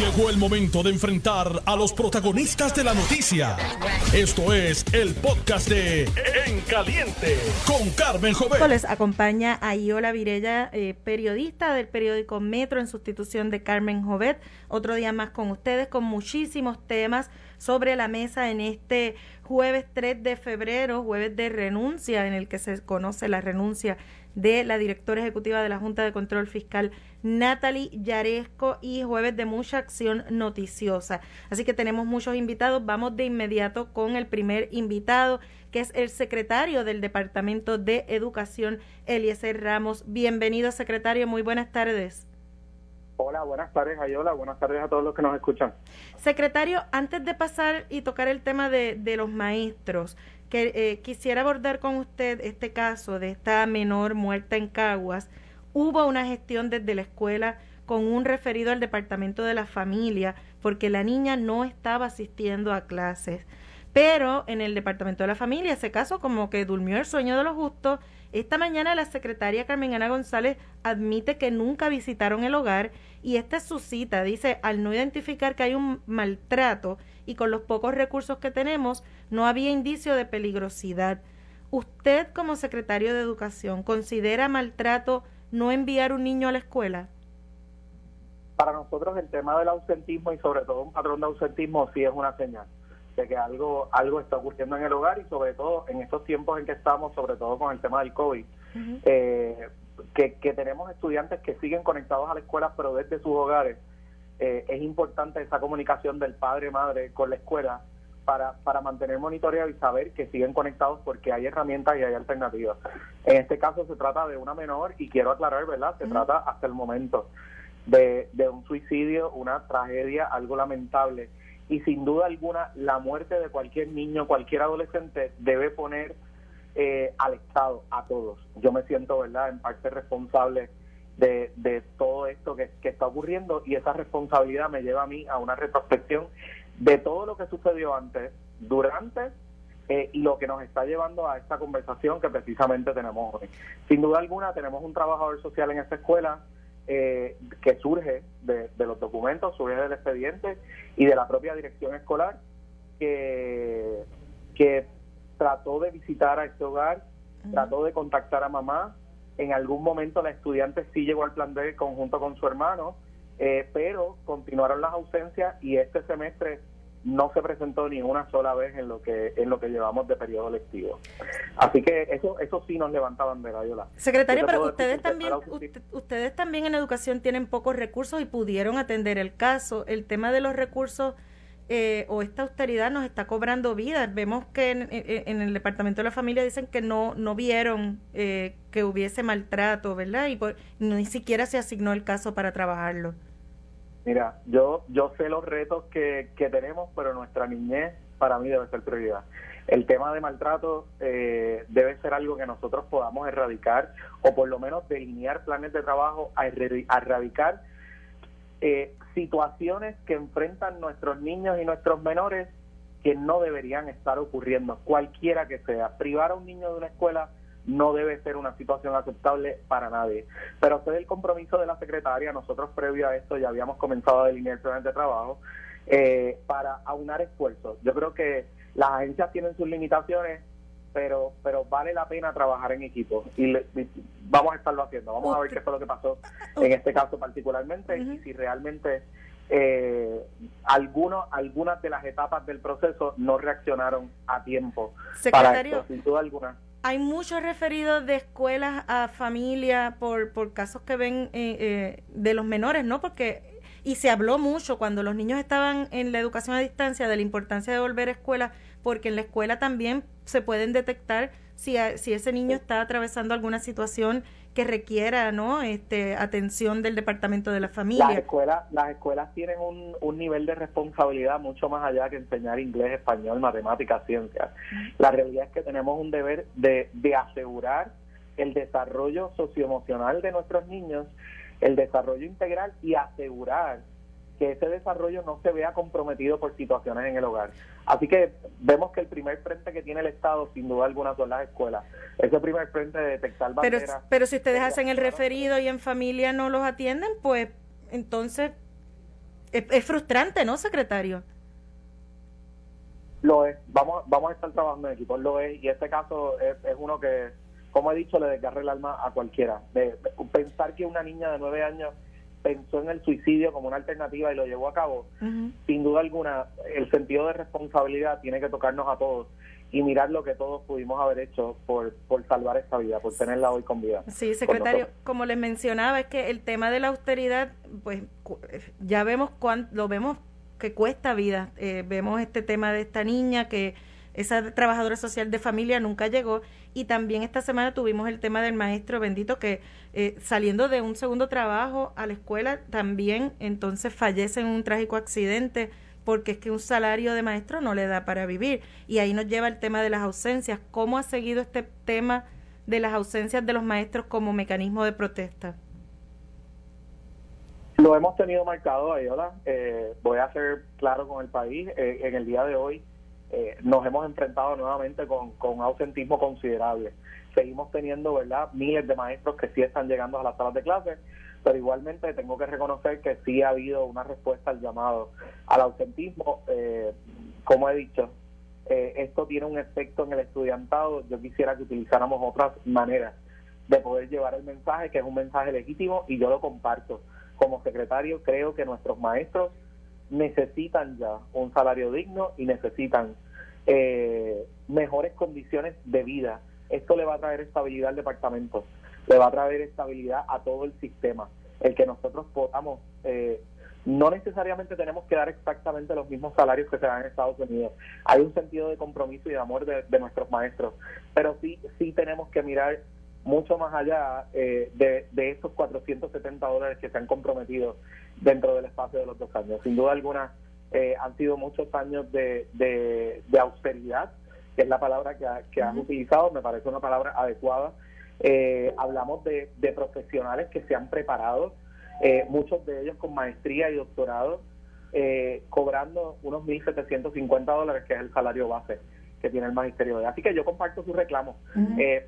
Llegó el momento de enfrentar a los protagonistas de la noticia. Esto es el podcast de En Caliente con Carmen Jovet. Les acompaña a Iola Virella, eh, periodista del periódico Metro en sustitución de Carmen Jovet. Otro día más con ustedes con muchísimos temas sobre la mesa en este jueves 3 de febrero, jueves de renuncia, en el que se conoce la renuncia de la directora ejecutiva de la Junta de Control Fiscal, Natalie Yaresco, y jueves de mucha acción noticiosa. Así que tenemos muchos invitados. Vamos de inmediato con el primer invitado, que es el secretario del Departamento de Educación, Eliezer Ramos. Bienvenido, secretario. Muy buenas tardes. Hola, buenas tardes, Ayola. Buenas tardes a todos los que nos escuchan. Secretario, antes de pasar y tocar el tema de, de los maestros, que eh, quisiera abordar con usted este caso de esta menor muerta en Caguas. Hubo una gestión desde la escuela con un referido al departamento de la familia porque la niña no estaba asistiendo a clases. Pero en el departamento de la familia ese caso como que durmió el sueño de los justos. Esta mañana la secretaria Carmen Ana González admite que nunca visitaron el hogar y esta es su cita. Dice, al no identificar que hay un maltrato y con los pocos recursos que tenemos, no había indicio de peligrosidad. ¿Usted como secretario de Educación considera maltrato no enviar un niño a la escuela? Para nosotros el tema del ausentismo y sobre todo un patrón de ausentismo sí es una señal de que algo algo está ocurriendo en el hogar y sobre todo en estos tiempos en que estamos, sobre todo con el tema del COVID, eh, que, que tenemos estudiantes que siguen conectados a la escuela pero desde sus hogares eh, es importante esa comunicación del padre-madre con la escuela para, para mantener monitoreado y saber que siguen conectados porque hay herramientas y hay alternativas. En este caso se trata de una menor y quiero aclarar, ¿verdad? Se trata hasta el momento de, de un suicidio, una tragedia, algo lamentable. Y sin duda alguna, la muerte de cualquier niño, cualquier adolescente debe poner eh, al Estado, a todos. Yo me siento, ¿verdad?, en parte responsable de, todo esto que, está ocurriendo y esa responsabilidad me lleva a mí a una retrospección de todo lo que sucedió antes, durante eh, y lo que nos está llevando a esta conversación que precisamente tenemos hoy. Sin duda alguna tenemos un trabajador social en esta escuela eh, que surge de, los documentos, surge del expediente y de la propia dirección escolar que, que trató de visitar a este hogar, trató de contactar a mamá, en algún momento la estudiante sí llegó al plan D conjunto con su hermano, eh, pero continuaron las ausencias y este semestre no se presentó ni una sola vez en lo que en lo que llevamos de periodo lectivo. Así que eso eso sí nos levanta bandera, Yola. Secretario, pero ustedes también ustedes también en educación tienen pocos recursos y pudieron atender el caso. El tema de los recursos eh, o esta austeridad nos está cobrando vidas. Vemos que en, el Departamento de la Familia dicen que no, no vieron eh, que hubiese maltrato, ¿verdad? Y ni siquiera se asignó el caso para trabajarlo. Mira, yo, yo sé los retos que, que tenemos, pero nuestra niñez para mí debe ser prioridad. El tema de maltrato eh, debe ser algo que nosotros podamos erradicar o por lo menos delinear planes de trabajo a, erradicar eh, situaciones que enfrentan nuestros niños y nuestros menores que no deberían estar ocurriendo, cualquiera que sea. Privar a un niño de una escuela no debe ser una situación aceptable para nadie. Pero usted el compromiso de la secretaria, nosotros previo a esto ya habíamos comenzado a delinear planes de trabajo eh, para aunar esfuerzos. Yo creo que las agencias tienen sus limitaciones, pero pero vale la pena trabajar en equipo y, vamos a estarlo haciendo. Vamos a ver qué fue lo que pasó en este caso particularmente y si realmente eh, algunos, algunas de las etapas del proceso no reaccionaron a tiempo. Secretario, sin duda alguna. Hay muchos referidos de escuelas a familia por, por casos que ven eh, eh, de los menores, ¿no? Porque, y se habló mucho cuando los niños estaban en la educación a distancia de la importancia de volver a escuela, porque en la escuela también se pueden detectar si, si ese niño está atravesando alguna situación que requiera no este atención del departamento de la familia. Las escuelas las escuelas tienen un, un nivel de responsabilidad mucho más allá que enseñar inglés español matemáticas ciencias. La realidad es que tenemos un deber de, de asegurar el desarrollo socioemocional de nuestros niños el desarrollo integral y asegurar que ese desarrollo no se vea comprometido por situaciones en el hogar. Así que vemos que el primer frente que tiene el Estado, sin duda alguna, son las escuelas. Ese primer frente de detectar banderas... Pero, pero si ustedes hacen el referido y en familia no los atienden, pues entonces es, frustrante, ¿no, secretario? Lo es. Vamos, vamos a estar trabajando en equipo, lo es. Y este caso es, uno que, como he dicho, le desgarra el alma a cualquiera. De, pensar que una niña de nueve años pensó en el suicidio como una alternativa y lo llevó a cabo, sin duda alguna, el sentido de responsabilidad tiene que tocarnos a todos y mirar lo que todos pudimos haber hecho por, por salvar esta vida, por tenerla hoy con vida. Sí, secretario, como les mencionaba, es que el tema de la austeridad, pues ya vemos cuánto, lo vemos que cuesta vida. Eh, vemos este tema de esta niña que esa trabajadora social de familia nunca llegó y también esta semana tuvimos el tema del maestro bendito que eh, saliendo de un segundo trabajo a la escuela también entonces fallece en un trágico accidente porque es que un salario de maestro no le da para vivir. Y ahí nos lleva el tema de las ausencias. ¿Cómo ha seguido este tema de las ausencias de los maestros como mecanismo de protesta? Lo hemos tenido marcado, Ayola. Eh, voy a ser claro con el país. Eh, en el día de hoy eh, nos hemos enfrentado nuevamente con, con ausentismo considerable. Seguimos teniendo, ¿verdad?, miles de maestros que sí están llegando a las salas de clases pero igualmente tengo que reconocer que sí ha habido una respuesta al llamado al ausentismo. Eh, como he dicho, eh, esto tiene un efecto en el estudiantado. Yo quisiera que utilizáramos otras maneras de poder llevar el mensaje, que es un mensaje legítimo y yo lo comparto. Como secretario, creo que nuestros maestros necesitan ya un salario digno y necesitan eh, mejores condiciones de vida. Esto le va a traer estabilidad al departamento le va a traer estabilidad a todo el sistema. El que nosotros podamos, eh, no necesariamente tenemos que dar exactamente los mismos salarios que se dan en Estados Unidos. Hay un sentido de compromiso y de amor de, nuestros maestros, pero sí, sí tenemos que mirar mucho más allá eh, de, de estos 470 dólares que se han comprometido dentro del espacio de los dos años. Sin duda alguna, eh, han sido muchos años de, de, austeridad, que es la palabra que, que has utilizado, me parece una palabra adecuada. Eh, hablamos de, profesionales que se han preparado, eh, muchos de ellos con maestría y doctorado, eh, cobrando unos 1.750 dólares, que es el salario base que tiene el magisterio. Así que yo comparto su reclamo,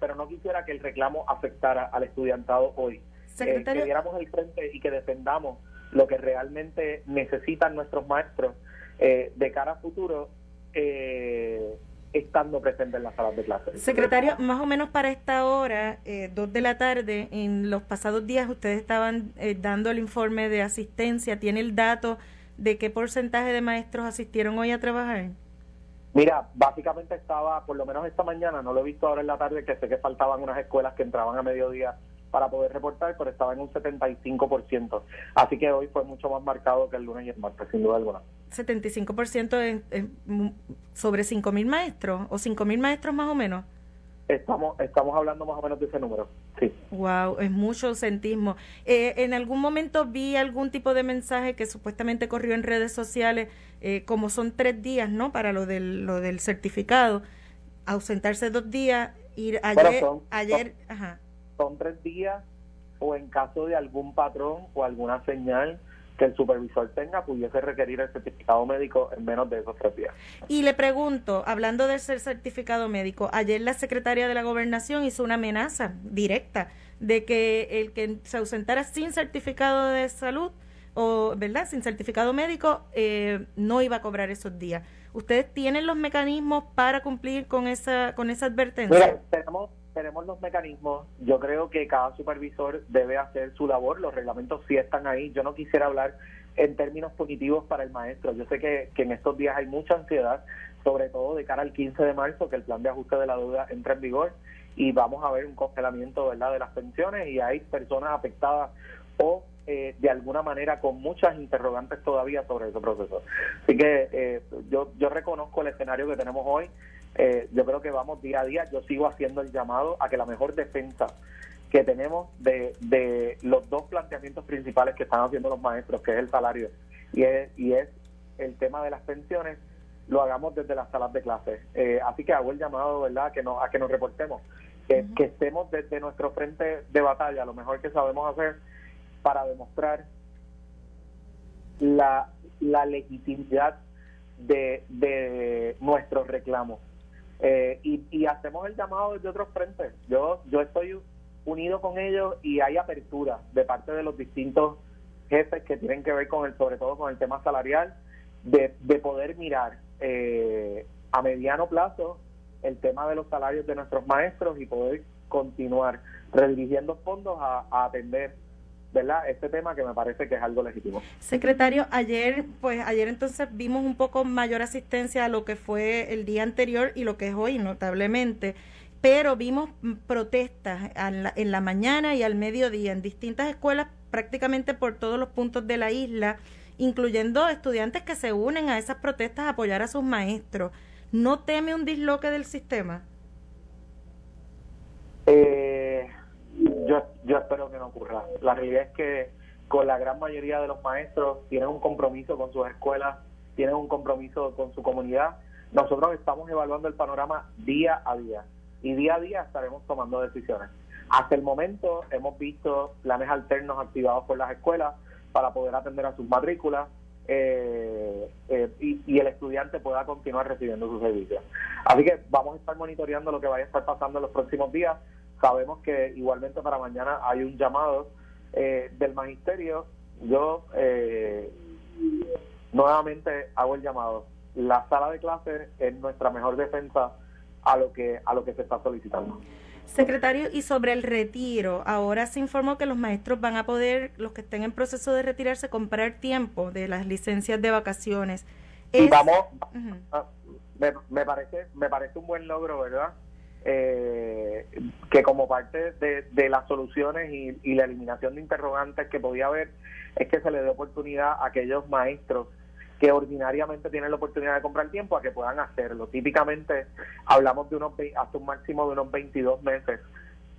pero no quisiera que el reclamo afectara al estudiantado hoy. que diéramos el frente y que defendamos lo que realmente necesitan nuestros maestros de cara a futuro. Eh, estando presente en las salas de clase. Secretario, más o menos para esta hora, eh, dos de la tarde, en los pasados días ustedes estaban eh, dando el informe de asistencia. ¿Tiene el dato de qué porcentaje de maestros asistieron hoy a trabajar? Mira, básicamente estaba, por lo menos esta mañana, no lo he visto ahora en la tarde, que sé que faltaban unas escuelas que entraban a mediodía para poder reportar, pero estaba en un 75%. Así que hoy fue mucho más marcado que el lunes y el martes, sin duda alguna. 75% en, en, sobre 5.000 maestros o 5.000 maestros más o menos. Estamos, estamos hablando más o menos de ese número, sí. Wow, es mucho ausentismo. Eh, en algún momento vi algún tipo de mensaje que supuestamente corrió en redes sociales, eh, como son tres días, ¿no? Para lo del, lo del certificado, ausentarse dos días, ir ayer, ayer, ajá son tres días o en caso de algún patrón o alguna señal que el supervisor tenga, pudiese requerir el certificado médico en menos de esos tres días. Y le pregunto, hablando de ser certificado médico, ayer la secretaria de la gobernación hizo una amenaza directa de que el que se ausentara sin certificado de salud o, ¿verdad?, sin certificado médico, eh, no iba a cobrar esos días. ¿Ustedes tienen los mecanismos para cumplir con esa, con esa advertencia? tenemos tenemos los mecanismos. Yo creo que cada supervisor debe hacer su labor. Los reglamentos sí están ahí. Yo no quisiera hablar en términos positivos para el maestro. Yo sé que, en estos días hay mucha ansiedad, sobre todo de cara al 15 de marzo, que el plan de ajuste de la deuda entra en vigor y vamos a ver un congelamiento ¿verdad? de las pensiones y hay personas afectadas o eh, de alguna manera con muchas interrogantes todavía sobre ese proceso. Así que eh, yo, yo reconozco el escenario que tenemos hoy. Eh, yo creo que vamos día a día, yo sigo haciendo el llamado a que la mejor defensa que tenemos de, de los dos planteamientos principales que están haciendo los maestros, que es el salario y es, y es el tema de las pensiones, lo hagamos desde las salas de clase. Eh, así que hago el llamado, ¿verdad?, a que, no, a que nos reportemos, que, que estemos desde nuestro frente de batalla, lo mejor que sabemos hacer para demostrar la, la legitimidad de, de nuestros reclamos. Eh, y, hacemos el llamado desde otros frentes. Yo, yo estoy unido con ellos y hay apertura de parte de los distintos jefes que tienen que ver con el, sobre todo con el tema salarial, de, de poder mirar eh, a mediano plazo el tema de los salarios de nuestros maestros y poder continuar redirigiendo fondos a, a atender ¿verdad? Este tema que me parece que es algo legítimo. Secretario, ayer, pues ayer entonces vimos un poco mayor asistencia a lo que fue el día anterior y lo que es hoy, notablemente, pero vimos protestas en la mañana y al mediodía en distintas escuelas prácticamente por todos los puntos de la isla, incluyendo estudiantes que se unen a esas protestas a apoyar a sus maestros. ¿No teme un disloque del sistema? Eh, yo, yo espero que no ocurra. La realidad es que con la gran mayoría de los maestros tienen un compromiso con sus escuelas, tienen un compromiso con su comunidad. Nosotros estamos evaluando el panorama día a día y día a día estaremos tomando decisiones. Hasta el momento hemos visto planes alternos activados por las escuelas para poder atender a sus matrículas eh, eh, y, y, el estudiante pueda continuar recibiendo sus servicios. Así que vamos a estar monitoreando lo que vaya a estar pasando en los próximos días Sabemos que igualmente para mañana hay un llamado eh, del magisterio. Yo eh, nuevamente hago el llamado. La sala de clase es nuestra mejor defensa a lo que a lo que se está solicitando. Secretario, y sobre el retiro, ahora se informó que los maestros van a poder, los que estén en proceso de retirarse, comprar tiempo de las licencias de vacaciones. Y vamos, ah, me, me, parece, me parece un buen logro, ¿verdad? Eh, que como parte de, las soluciones y, la eliminación de interrogantes que podía haber, es que se le dé oportunidad a aquellos maestros que ordinariamente tienen la oportunidad de comprar tiempo a que puedan hacerlo. Típicamente hablamos de unos hasta un máximo de unos 22 meses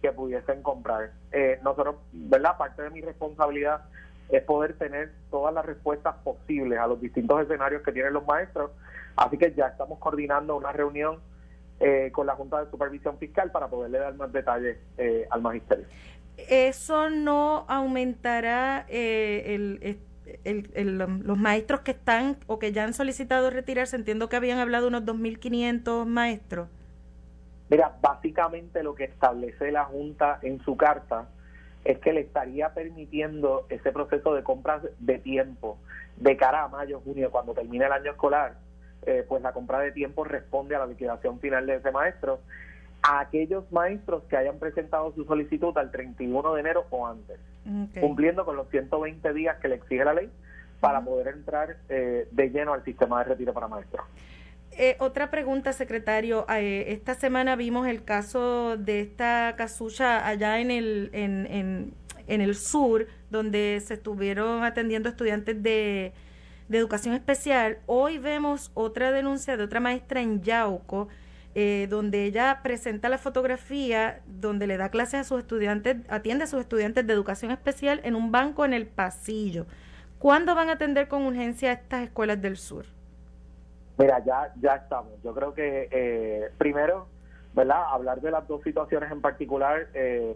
que pudiesen comprar. Eh, nosotros, ¿verdad? Parte de mi responsabilidad es poder tener todas las respuestas posibles a los distintos escenarios que tienen los maestros. Así que ya estamos coordinando una reunión eh, con la Junta de Supervisión Fiscal para poderle dar más detalles eh, al magisterio. ¿Eso no aumentará eh, el, los maestros que están o que ya han solicitado retirarse? Entiendo que habían hablado unos 2.500 maestros. Mira, básicamente lo que establece la Junta en su carta es que le estaría permitiendo ese proceso de compras de tiempo de cara a mayo, junio, cuando termine el año escolar, eh, pues la compra de tiempo responde a la liquidación final de ese maestro. A aquellos maestros que hayan presentado su solicitud al 31 de enero o antes, cumpliendo con los 120 días que le exige la ley para poder entrar eh, de lleno al sistema de retiro para maestros. Eh, otra pregunta, secretario. esta semana vimos el caso de esta casucha allá en el, en, en, en el sur, donde se estuvieron atendiendo estudiantes de, de Educación Especial, hoy vemos otra denuncia de otra maestra en Yauco, eh, donde ella presenta la fotografía donde le da clases a sus estudiantes, atiende a sus estudiantes de educación especial en un banco en el pasillo. ¿Cuándo van a atender con urgencia a estas escuelas del sur? Mira, ya, ya estamos. Yo creo que eh, primero, ¿verdad? Hablar de las dos situaciones en particular. Eh,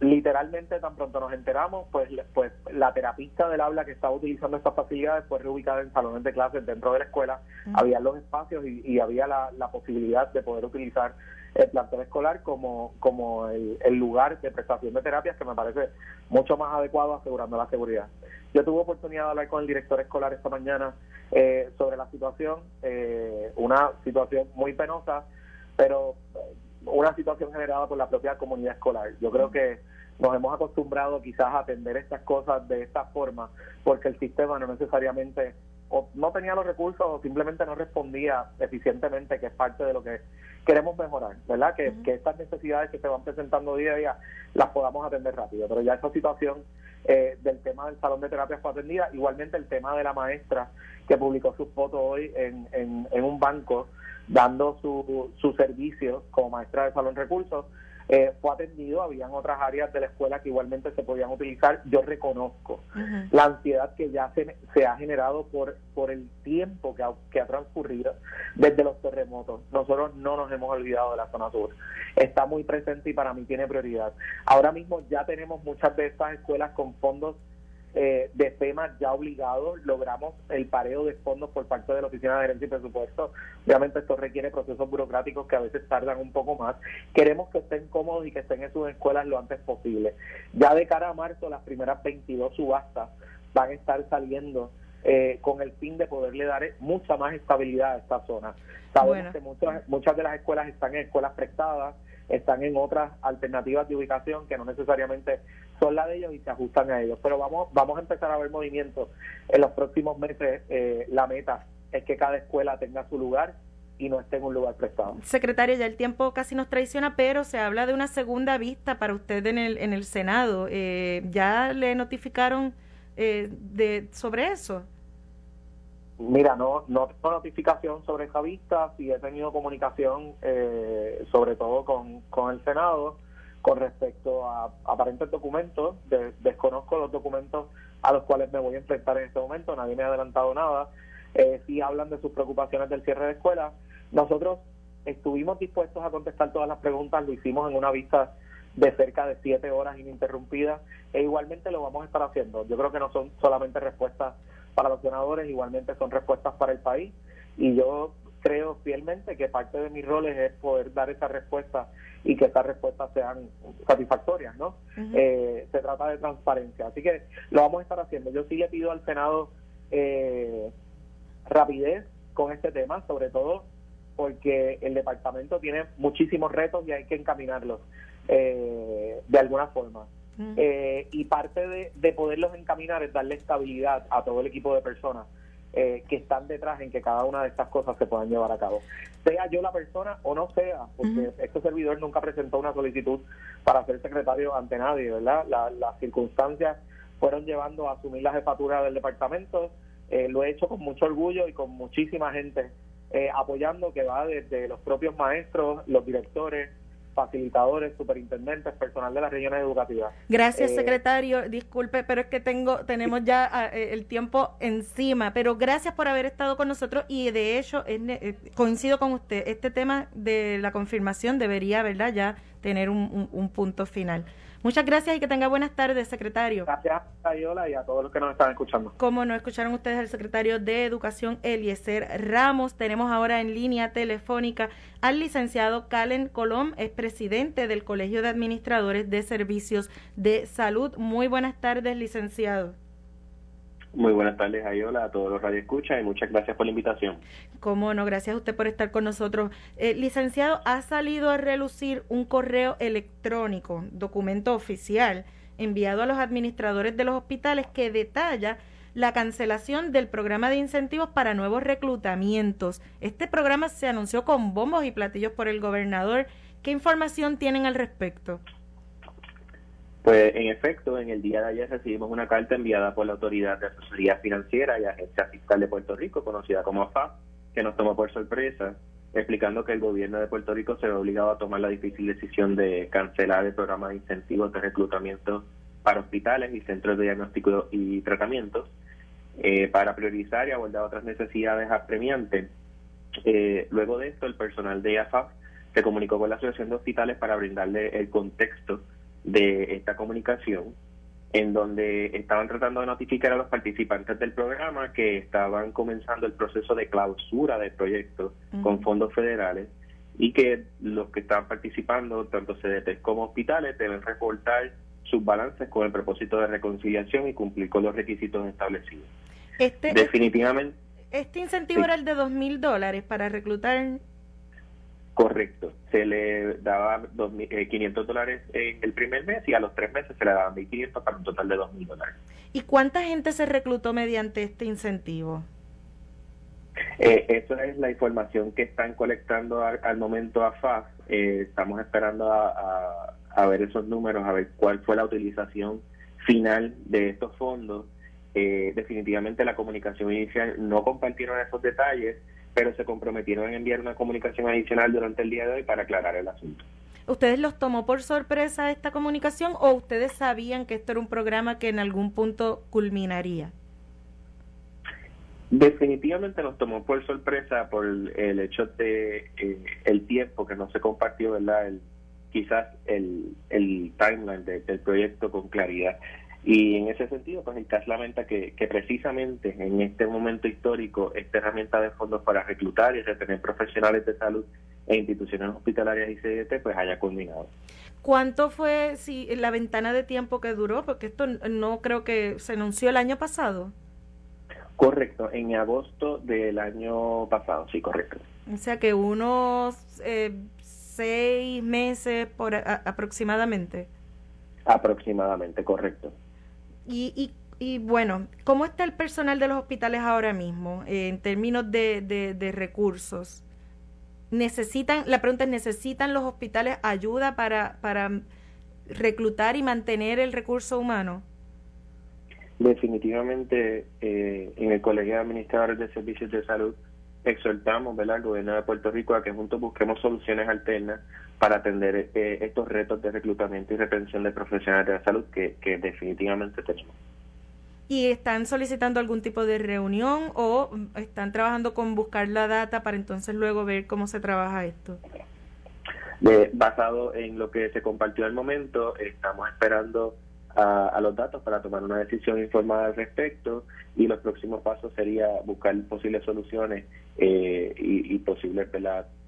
literalmente tan pronto nos enteramos, pues, pues la terapista del aula que estaba utilizando estas facilidades fue reubicada en salones de clases dentro de la escuela, había los espacios y, había la, posibilidad de poder utilizar el plantel escolar como, como el, lugar de prestación de terapias que me parece mucho más adecuado asegurando la seguridad. Yo tuve oportunidad de hablar con el director escolar esta mañana eh, sobre la situación, eh, una situación muy penosa, pero una situación generada por la propia comunidad escolar. Yo creo que nos hemos acostumbrado quizás a atender estas cosas de esta forma porque el sistema no necesariamente o no tenía los recursos o simplemente no respondía eficientemente, que es parte de lo que queremos mejorar, ¿verdad? Que, que estas necesidades que se van presentando día a día las podamos atender rápido. Pero ya esa situación eh, del tema del salón de terapia fue atendida. Igualmente el tema de la maestra que publicó sus fotos hoy en, en, en un banco dando su, su servicio como maestra de salón recursos eh, fue atendido, habían otras áreas de la escuela que igualmente se podían utilizar. Yo reconozco la ansiedad que ya se, se, ha generado por, por el tiempo que ha, que ha transcurrido desde los terremotos. Nosotros no nos hemos olvidado de la zona sur. Está muy presente y para mí tiene prioridad. Ahora mismo ya tenemos muchas de estas escuelas con fondos eh, de FEMA ya obligados, logramos el pareo de fondos por parte de la Oficina de Gerencia y Presupuesto. Obviamente esto requiere procesos burocráticos que a veces tardan un poco más. Queremos que estén cómodos y que estén en sus escuelas lo antes posible. Ya de cara a marzo, las primeras 22 subastas van a estar saliendo eh, con el fin de poderle dar mucha más estabilidad a esta zona. Sabemos que muchas, muchas de las escuelas están en escuelas prestadas, están en otras alternativas de ubicación que no necesariamente son las de ellos y se ajustan a ellos. Pero vamos, vamos a empezar a ver movimientos en los próximos meses. Eh, la meta es que cada escuela tenga su lugar y no esté en un lugar prestado. Secretario, ya el tiempo casi nos traiciona, pero se habla de una segunda vista para usted en el, en el Senado. Eh, ¿Ya le notificaron eh, de, sobre eso? Mira, no, no tengo notificación sobre esa vista, sí he tenido comunicación eh, sobre todo con, con el Senado con respecto a aparentes documentos, desconozco los documentos a los cuales me voy a enfrentar en este momento, nadie me ha adelantado nada, eh, sí hablan de sus preocupaciones del cierre de escuelas. Nosotros estuvimos dispuestos a contestar todas las preguntas, lo hicimos en una vista de cerca de siete horas ininterrumpidas e igualmente lo vamos a estar haciendo. Yo creo que no son solamente respuestas para los senadores, igualmente son respuestas para el país. Y yo creo fielmente que parte de mis roles es poder dar esa respuesta y que esas respuestas sean satisfactorias, ¿no? Eh, se trata de transparencia, así que lo vamos a estar haciendo. Yo sí le pido al Senado eh, rapidez con este tema, sobre todo porque el departamento tiene muchísimos retos y hay que encaminarlos eh, de alguna forma. Eh, y parte de, de, poderlos encaminar es darle estabilidad a todo el equipo de personas eh, que están detrás en que cada una de estas cosas se puedan llevar a cabo. Sea yo la persona o no sea, porque este servidor nunca presentó una solicitud para ser secretario ante nadie, ¿verdad? las circunstancias fueron llevando a asumir la jefatura del departamento. Eh, lo he hecho con mucho orgullo y con muchísima gente apoyando, que va desde los propios maestros, los directores, facilitadores, superintendentes, personal de las regiones educativas. Gracias, eh, secretario. Disculpe, pero es que tengo tenemos ya ah, eh, el tiempo encima, pero gracias por haber estado con nosotros y de hecho eh, coincido con usted, este tema de la confirmación debería, ¿verdad?, ya tener un punto final. Muchas gracias y que tenga buenas tardes, secretario. Gracias, Ayola, y a todos los que nos están escuchando. Como no escucharon ustedes al secretario de Educación, Eliezer Ramos, tenemos ahora en línea telefónica al licenciado Calen Colom, es presidente del Colegio de Administradores de Servicios de Salud. Muy buenas tardes, licenciado. Muy buenas tardes, Ayola, a todos los radioescuchas y muchas gracias por la invitación. Cómo no, gracias a usted por estar con nosotros. Eh, licenciado, ha salido a relucir un correo electrónico, documento oficial, enviado a los administradores de los hospitales que detalla la cancelación del programa de incentivos para nuevos reclutamientos. Este programa se anunció con bombos y platillos por el gobernador. ¿Qué información tienen al respecto? Pues en efecto, en el día de ayer recibimos una carta enviada por la Autoridad de Asesoría Financiera y Agencia Fiscal de Puerto Rico, conocida como AFA, que nos tomó por sorpresa, explicando que el gobierno de Puerto Rico se ve obligado a tomar la difícil decisión de cancelar el programa de incentivos de reclutamiento para hospitales y centros de diagnóstico y tratamientos eh, para priorizar y abordar otras necesidades apremiantes. Eh, luego de esto, el personal de AFA se comunicó con la Asociación de Hospitales para brindarle el contexto de esta comunicación en donde estaban tratando de notificar a los participantes del programa que estaban comenzando el proceso de clausura del proyecto con fondos federales y que los que estaban participando, tanto CDT como hospitales, deben reportar sus balances con el propósito de reconciliación y cumplir con los requisitos establecidos. Este, Definitivamente. Este incentivo era el de dos mil dólares para reclutar Correcto. Se le daba 500 eh, dólares en el primer mes y a los tres meses se le daban 1.500 para un total de 2.000 dólares. ¿Y cuánta gente se reclutó mediante este incentivo? Eh, esa es la información que están colectando al, momento a FAS. Eh, estamos esperando a, ver esos números, a ver cuál fue la utilización final de estos fondos. Eh, definitivamente la comunicación inicial no compartieron esos detalles pero se comprometieron en enviar una comunicación adicional durante el día de hoy para aclarar el asunto. ¿Ustedes los tomó por sorpresa esta comunicación o ustedes sabían que esto era un programa que en algún punto culminaría? Definitivamente nos tomó por sorpresa por el hecho de eh, el tiempo que no se compartió, ¿verdad? El, quizás el, el timeline del proyecto con claridad. Y en ese sentido, pues el CAS lamenta que, que precisamente en este momento histórico, esta herramienta de fondos para reclutar y retener profesionales de salud e instituciones hospitalarias y CDT pues haya culminado. ¿Cuánto fue si la ventana de tiempo que duró? Porque esto no creo que se anunció el año pasado. Correcto, en agosto del año pasado, sí, correcto. O sea que unos eh, seis meses por aproximadamente. Aproximadamente, correcto. Y, y, y, bueno, ¿cómo está el personal de los hospitales ahora mismo eh, en términos de, de, recursos? necesitan, la pregunta es, ¿necesitan los hospitales ayuda para, para reclutar y mantener el recurso humano? Definitivamente, eh, en el Colegio de Administradores de Servicios de Salud exhortamos ¿verdad? al gobierno de Puerto Rico a que juntos busquemos soluciones alternas para atender eh, estos retos de reclutamiento y retención de profesionales de la salud que, que definitivamente tenemos. ¿Y están solicitando algún tipo de reunión o están trabajando con buscar la data para entonces luego ver cómo se trabaja esto? basado en lo que se compartió al momento, estamos esperando a, los datos para tomar una decisión informada al respecto y los próximos pasos sería buscar posibles soluciones eh, y, y posibles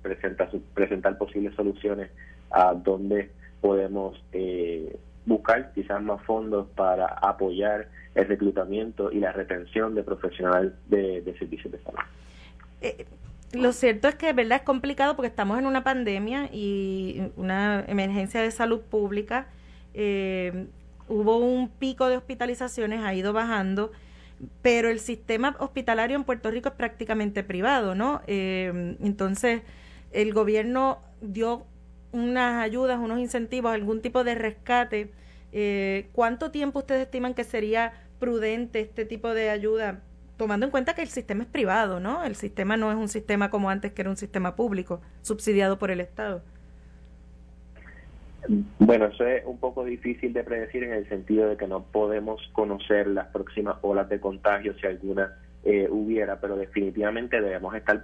presentar presentar posibles soluciones a donde podemos eh, buscar quizás más fondos para apoyar el reclutamiento y la retención de profesionales de, servicios de salud. Eh, lo cierto es que verdad es complicado porque estamos en una pandemia y una emergencia de salud pública. Eh, hubo un pico de hospitalizaciones, ha ido bajando, pero el sistema hospitalario en Puerto Rico es prácticamente privado, ¿no? Eh, entonces, el gobierno dio unas ayudas, unos incentivos, algún tipo de rescate. Eh, ¿Cuánto tiempo ustedes estiman que sería prudente este tipo de ayuda? Tomando en cuenta que el sistema es privado, ¿no? El sistema no es un sistema como antes, que era un sistema público, subsidiado por el Estado. Bueno, eso es un poco difícil de predecir en el sentido de que no podemos conocer las próximas olas de contagio si alguna eh, hubiera, pero definitivamente debemos estar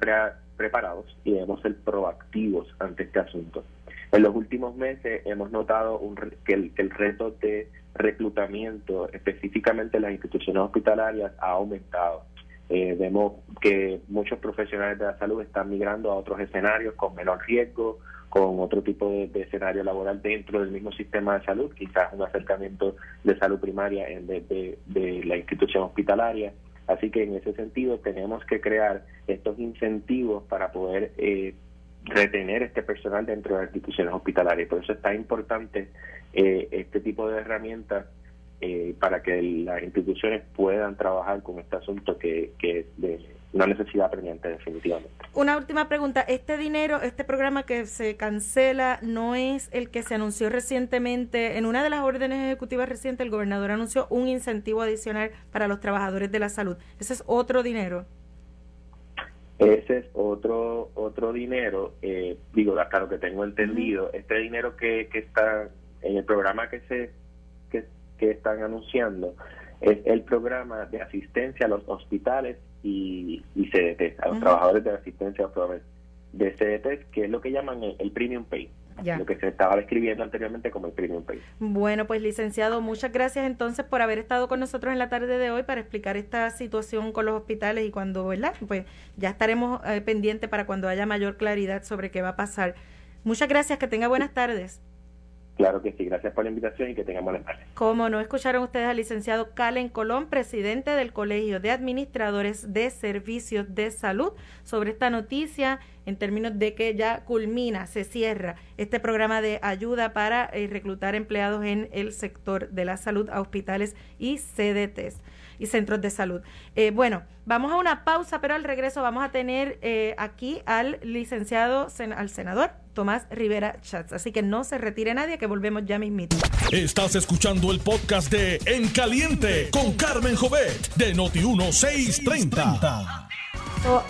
preparados y debemos ser proactivos ante este asunto. En los últimos meses hemos notado un, que, el, el reto de reclutamiento, específicamente en las instituciones hospitalarias, ha aumentado. Eh, vemos que muchos profesionales de la salud están migrando a otros escenarios con menor riesgo, con otro tipo de, escenario laboral dentro del mismo sistema de salud, quizás un acercamiento de salud primaria en de, la institución hospitalaria. Así que en ese sentido tenemos que crear estos incentivos para poder eh, retener este personal dentro de las instituciones hospitalarias. Por eso es tan importante eh, este tipo de herramientas eh, para que las instituciones puedan trabajar con este asunto que, que es de una necesidad premiante definitivamente. Una última pregunta, este dinero, este programa que se cancela, no es el que se anunció recientemente, en una de las órdenes ejecutivas recientes el gobernador anunció un incentivo adicional para los trabajadores de la salud. Ese es otro dinero. Ese es otro otro dinero, eh, digo, hasta lo que tengo entendido, este dinero que, que está en el programa que se que, que están anunciando es el programa de asistencia a los hospitales y, y CDT, a los trabajadores de asistencia de CDT, que es lo que llaman el, Premium Pay. Lo que se estaba describiendo anteriormente como el Premium Pay. Bueno, pues licenciado, muchas gracias entonces por haber estado con nosotros en la tarde de hoy para explicar esta situación con los hospitales y cuando, ¿verdad? Pues ya estaremos eh, pendientes para cuando haya mayor claridad sobre qué va a pasar. Muchas gracias, que tenga buenas tardes. Claro que sí, gracias por la invitación y que tengan buenas tardes. Como no escucharon ustedes al licenciado Calen Colón, presidente del Colegio de Administradores de Servicios de Salud, sobre esta noticia en términos de que ya culmina, se cierra este programa de ayuda para eh, reclutar empleados en el sector de la salud a hospitales y CDTs y centros de salud. Eh, bueno, vamos a una pausa, pero al regreso vamos a tener eh, aquí al licenciado, al senador Tomás Rivera Chats. Así que no se retire nadie, que volvemos ya mismito. Estás escuchando el podcast de En Caliente con Carmen Jovet de Noti1630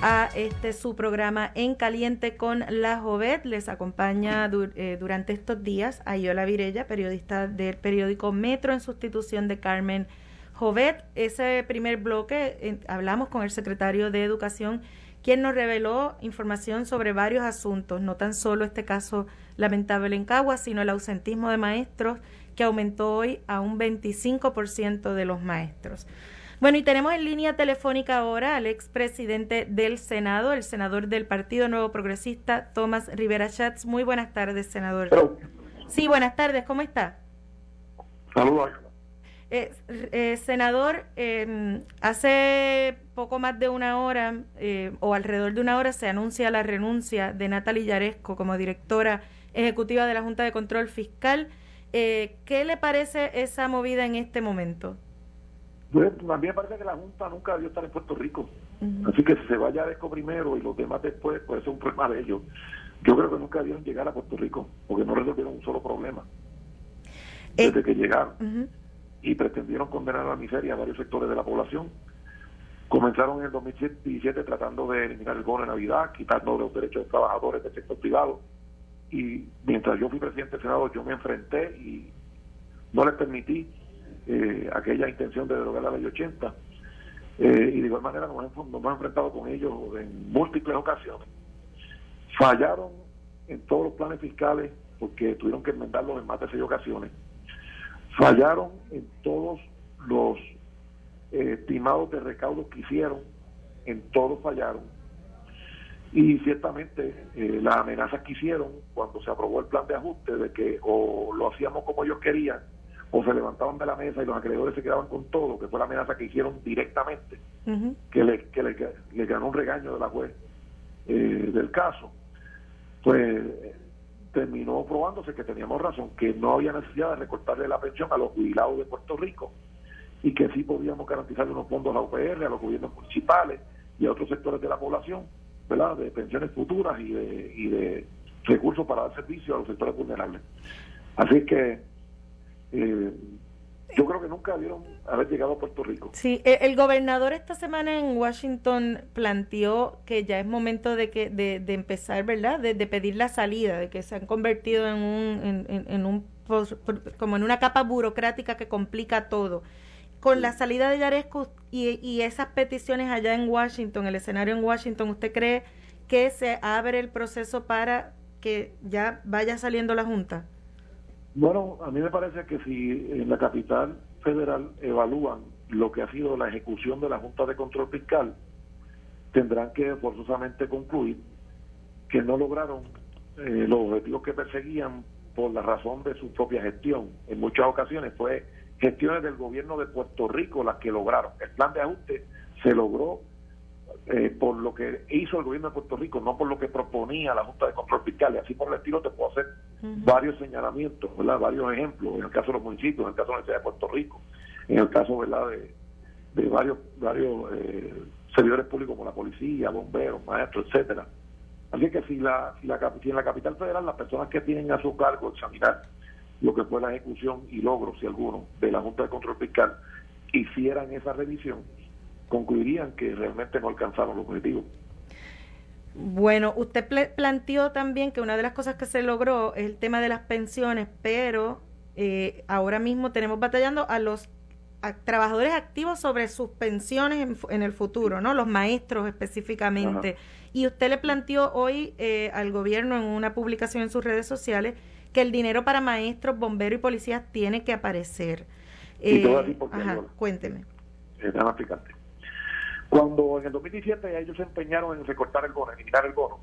a este su programa En Caliente con la Jovet. Les acompaña eh, durante estos días Ayola Virella, periodista del periódico Metro, en sustitución de Carmen Jovet, ese primer bloque hablamos con el secretario de Educación, quien nos reveló información sobre varios asuntos, no tan solo este caso lamentable en Cagua, sino el ausentismo de maestros que aumentó hoy a un 25% de los maestros. Bueno, y tenemos en línea telefónica ahora al expresidente del Senado, el senador del Partido Nuevo Progresista, Tomás Rivera Schatz. Muy buenas tardes, senador. Sí, buenas tardes, ¿cómo está? Saludos. Eh, eh, senador, em, hace poco más de una hora eh, o alrededor de una hora se anuncia la renuncia de Natalie Yaresco como directora ejecutiva de la Junta de Control Fiscal. ¿Qué le parece esa movida en este momento? Pues, a mí me parece que la Junta nunca debió estar en Puerto Rico. Así que si se vaya a Esco primero y los demás después, puede ser un problema de ellos. Yo creo que nunca debieron llegar a Puerto Rico, porque no resolvieron un solo problema. Eh, Desde que llegaron. Y pretendieron condenar a la miseria a varios sectores de la población. Comenzaron en el 2017 tratando de eliminar el bono de Navidad, quitando los derechos de trabajadores del sector privado. Y mientras yo fui presidente del Senado, yo me enfrenté y no les permití eh, aquella intención de derogar la ley 80. Eh, y de igual manera nos hemos, enfrentado con ellos en múltiples ocasiones. Fallaron en todos los planes fiscales porque tuvieron que enmendarlos en más de seis ocasiones. Fallaron en todos los eh, estimados de recaudos que hicieron, en todos fallaron. Y ciertamente las amenazas que hicieron cuando se aprobó el plan de ajuste de que o lo hacíamos como ellos querían o se levantaban de la mesa y los acreedores se quedaban con todo, que fue la amenaza que hicieron directamente, que, le, que le, ganó un regaño de la juez eh, del caso, pues terminó probándose que teníamos razón, que no había necesidad de recortarle la pensión a los jubilados de Puerto Rico y que sí podíamos garantizarle unos fondos a la UPR, a los gobiernos municipales y a otros sectores de la población, ¿verdad? De pensiones futuras y de, y de recursos para dar servicio a los sectores vulnerables. Así que eh, yo creo que nunca debieron haber llegado a Puerto Rico. Sí, e, el, gobernador esta semana en Washington planteó que ya es momento de que de, empezar, ¿verdad? De, pedir la salida, de que se han convertido en un, en, un como en una capa burocrática que complica todo. Con la salida de Yaresco y, y esas peticiones allá en Washington, el escenario en Washington, ¿usted cree que se abre el proceso para que ya vaya saliendo la Junta? Bueno, a mí me parece que si en la capital federal evalúan lo que ha sido la ejecución de la Junta de Control Fiscal, tendrán que forzosamente concluir que no lograron eh, los objetivos que perseguían por la razón de su propia gestión. En muchas ocasiones fue gestiones del gobierno de Puerto Rico las que lograron. El plan de ajuste se logró eh, por lo que hizo el gobierno de Puerto Rico, no por lo que proponía la Junta de Control Fiscal. Y así por el estilo te puedo hacer varios señalamientos, ¿verdad? varios ejemplos, en el caso de los municipios, en el caso de la Universidad de Puerto Rico, en el caso ¿verdad? De, varios, varios eh, servidores públicos como la policía, bomberos, maestros, etcétera. Así que si, la, si, la, si en la capital federal las personas que tienen a su cargo examinar lo que fue la ejecución y logros, si alguno, de la Junta de Control Fiscal, hicieran esa revisión, concluirían que realmente no alcanzaron los objetivos. Bueno, usted planteó también que una de las cosas que se logró es el tema de las pensiones, pero eh, ahora mismo tenemos batallando a los trabajadores activos sobre sus pensiones en, el futuro, ¿no? Los maestros específicamente. Y usted le planteó hoy eh, al gobierno en una publicación en sus redes sociales que el dinero para maestros, bomberos y policías tiene que aparecer. y todo así porque ajá, cuénteme. Es cuando en el 2017 ellos se empeñaron en recortar el bono, eliminar el bono,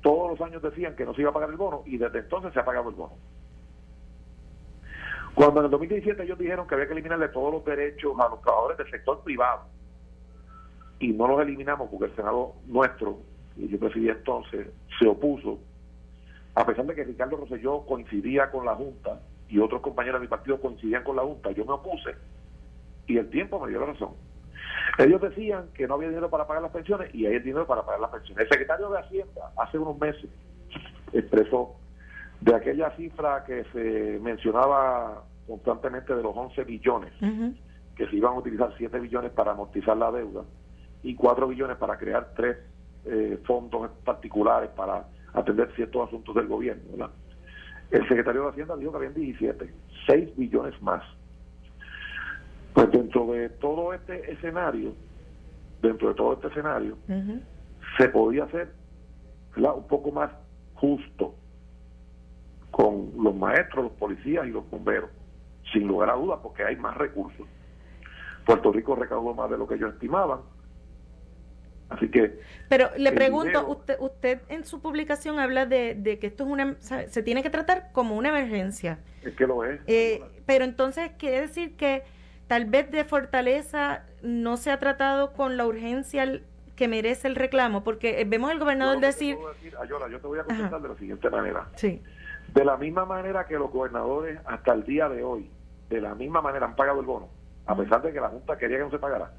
todos los años decían que no se iba a pagar el bono y desde entonces se ha pagado el bono. Cuando en el 2017 ellos dijeron que había que eliminarle todos los derechos a los trabajadores del sector privado y no los eliminamos porque el Senado nuestro, y yo presidí entonces, se opuso, a pesar de que Ricardo Rosselló coincidía con la Junta y otros compañeros de mi partido coincidían con la Junta, yo me opuse y el tiempo me dio la razón. Ellos decían que no había dinero para pagar las pensiones y hay dinero para pagar las pensiones. El secretario de Hacienda hace unos meses expresó de aquella cifra que se mencionaba constantemente de los 11 billones, que se iban a utilizar 7 billones para amortizar la deuda y 4 billones para crear tres eh, fondos particulares para atender ciertos asuntos del gobierno. El secretario de Hacienda dijo que habían 17, 6 billones más. Pues dentro de todo este escenario, dentro de todo este escenario, se podía hacer un poco más justo con los maestros, los policías y los bomberos, sin lugar a dudas, porque hay más recursos. Puerto Rico recaudó más de lo que ellos estimaban. Así que. Pero le pregunto, usted, usted en su publicación habla de, de, que esto es una. Se tiene que tratar como una emergencia. Es que lo es. Eh, pero entonces quiere decir que tal vez de Fortaleza no se ha tratado con la urgencia que merece el reclamo, porque eh, vemos al gobernador decir... Ayola, yo te voy a contestar de la siguiente manera. Sí. De la misma manera que los gobernadores hasta el día de hoy, de la misma manera han pagado el bono, a pesar de que la Junta quería que no se pagara,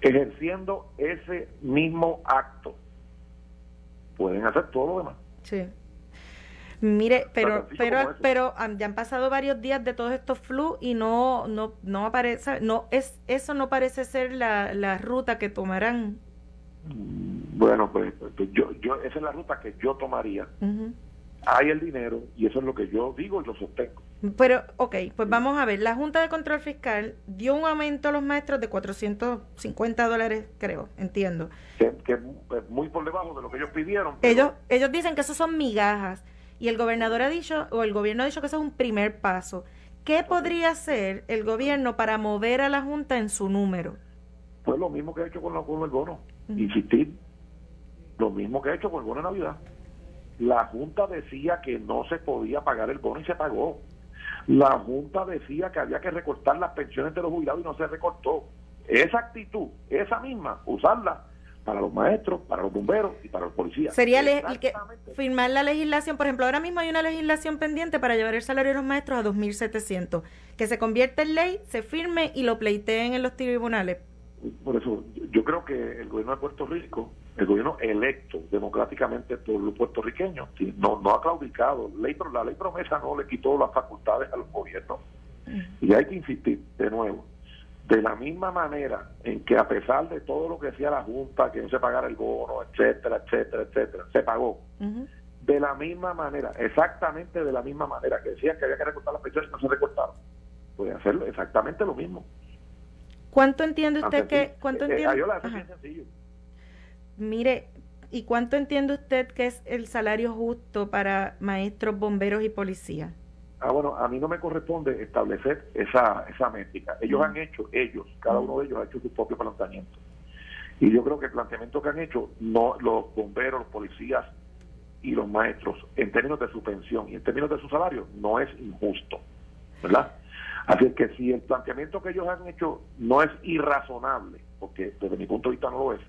ejerciendo ese mismo acto, pueden hacer todo lo demás. Sí. Mire, pero pero pero ya han pasado varios días de todos estos flu y no no no aparece no es eso no parece ser la, la ruta que tomarán. Bueno, pues, pues yo yo esa es la ruta que yo tomaría. Hay el dinero y eso es lo que yo digo y lo sostengo. Pero, ok, pues vamos a ver. La Junta de Control Fiscal dio un aumento a los maestros de 450 dólares, creo, entiendo. Que, es muy por debajo de lo que ellos pidieron. Ellos, ellos dicen que eso son migajas. Y el gobernador ha dicho, o el gobierno ha dicho que eso es un primer paso. ¿Qué podría hacer el gobierno para mover a la Junta en su número? Pues lo mismo que ha hecho con, con el bono, insistir. Lo mismo que ha hecho con el bono de Navidad. La Junta decía que no se podía pagar el bono y se pagó. La Junta decía que había que recortar las pensiones de los jubilados y no se recortó. Esa actitud, esa misma, usarla para los maestros, para los bomberos y para los policías. Sería el que firmar la legislación, por ejemplo, ahora mismo hay una legislación pendiente para llevar el salario de los maestros a 2.700, que se convierte en ley, se firme y lo pleiteen en los tribunales. Por eso, yo creo que el gobierno de Puerto Rico, el gobierno electo democráticamente por los puertorriqueños, no, no ha claudicado. Ley, la ley promesa no le quitó las facultades a los gobiernos. Mm. Y hay que insistir de nuevo de la misma manera en que a pesar de todo lo que decía la Junta, que no se pagara el bono, etcétera, etcétera, etcétera, se pagó. De la misma manera, exactamente de la misma manera que decían que había que recortar las pensiones y no se recortaron. Pueden hacerlo exactamente lo mismo. ¿Cuánto entiende usted que... ¿cuánto eh, entiende? Mire, ¿y cuánto entiende usted que es el salario justo para maestros, bomberos y policías? Ah, bueno, a mí no me corresponde establecer esa, esa métrica. Ellos han hecho, ellos, cada uno de ellos ha hecho su propio planteamiento. Y yo creo que el planteamiento que han hecho no los bomberos, los policías y los maestros, en términos de su pensión y en términos de su salario, no es injusto, ¿verdad? Así que si el planteamiento que ellos han hecho no es irrazonable, porque desde mi punto de vista no lo es,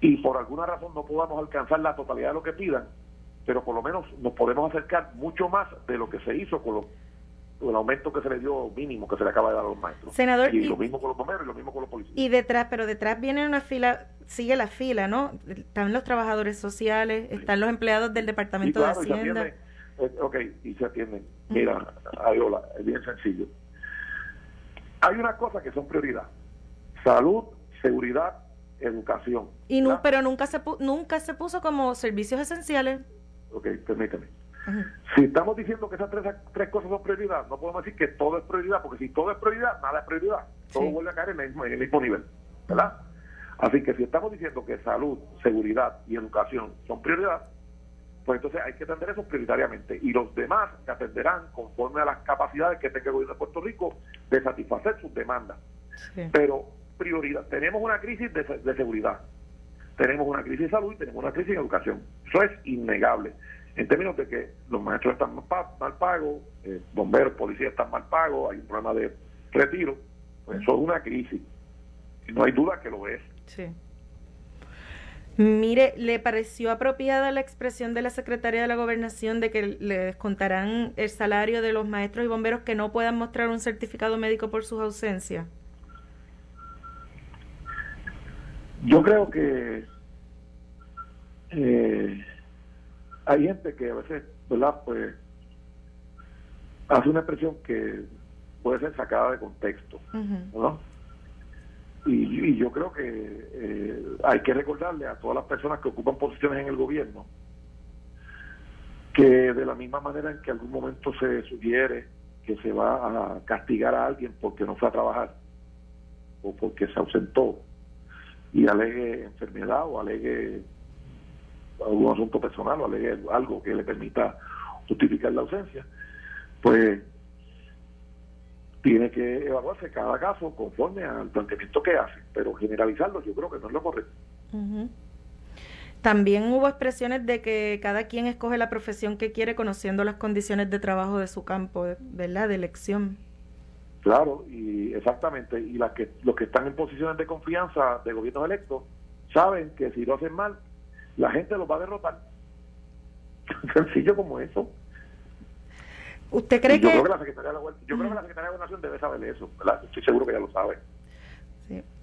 y por alguna razón no podamos alcanzar la totalidad de lo que pidan, pero por lo menos nos podemos acercar mucho más de lo que se hizo con, el aumento que se le dio mínimo que se le acaba de dar a los maestros. Senador, y, lo mismo con los bomberos y lo mismo con los policías. Y detrás, pero detrás viene una fila, sigue la fila, ¿no? Están los trabajadores sociales, están los empleados del Departamento de Hacienda. Eh, ok, y se atienden. Mira, Ayola, es bien sencillo. Hay una cosa que son prioridad. Salud, seguridad, educación. Y no, pero nunca se, nunca se puso como servicios esenciales. Ok, permíteme. Si estamos diciendo que esas tres, tres cosas son prioridad, no podemos decir que todo es prioridad, porque si todo es prioridad, nada es prioridad. Todo vuelve a caer en el, mismo, en el mismo nivel. ¿Verdad? Así que si estamos diciendo que salud, seguridad y educación son prioridad, pues entonces hay que atender eso prioritariamente. Y los demás se atenderán conforme a las capacidades que tenga el gobierno de Puerto Rico de satisfacer sus demandas. Pero prioridad, tenemos una crisis de, de seguridad, tenemos una crisis de salud y tenemos una crisis de educación. Eso es innegable. En términos de que los maestros están mal, pagos, eh, bomberos, policías están mal pagos, hay un problema de retiro, pues eso es una crisis. No hay duda que lo es. Sí. Mire, ¿le pareció apropiada la expresión de la secretaria de la gobernación de que le descontarán el salario de los maestros y bomberos que no puedan mostrar un certificado médico por sus ausencias? Yo creo que eh, hay gente que a veces, ¿verdad? Pues hace una expresión que puede ser sacada de contexto, ¿no? Y, yo creo que eh, hay que recordarle a todas las personas que ocupan posiciones en el gobierno que de la misma manera en que algún momento se sugiere que se va a castigar a alguien porque no fue a trabajar o porque se ausentó y alegue enfermedad o alegue algún asunto personal o alegue algo que le permita justificar la ausencia, pues tiene que evaluarse cada caso conforme al planteamiento que hace, pero generalizarlo yo creo que no es lo correcto. También hubo expresiones de que cada quien escoge la profesión que quiere conociendo las condiciones de trabajo de su campo, ¿verdad? De elección. Claro, y exactamente. Y las que, los que están en posiciones de confianza de gobiernos electos saben que si lo hacen mal, la gente los va a derrotar. Tan sencillo como eso. ¿Usted cree yo que.? Creo que la Secretaría de la, yo creo que la Secretaría de Gobernación debe saber eso. Estoy seguro que ya lo sabe.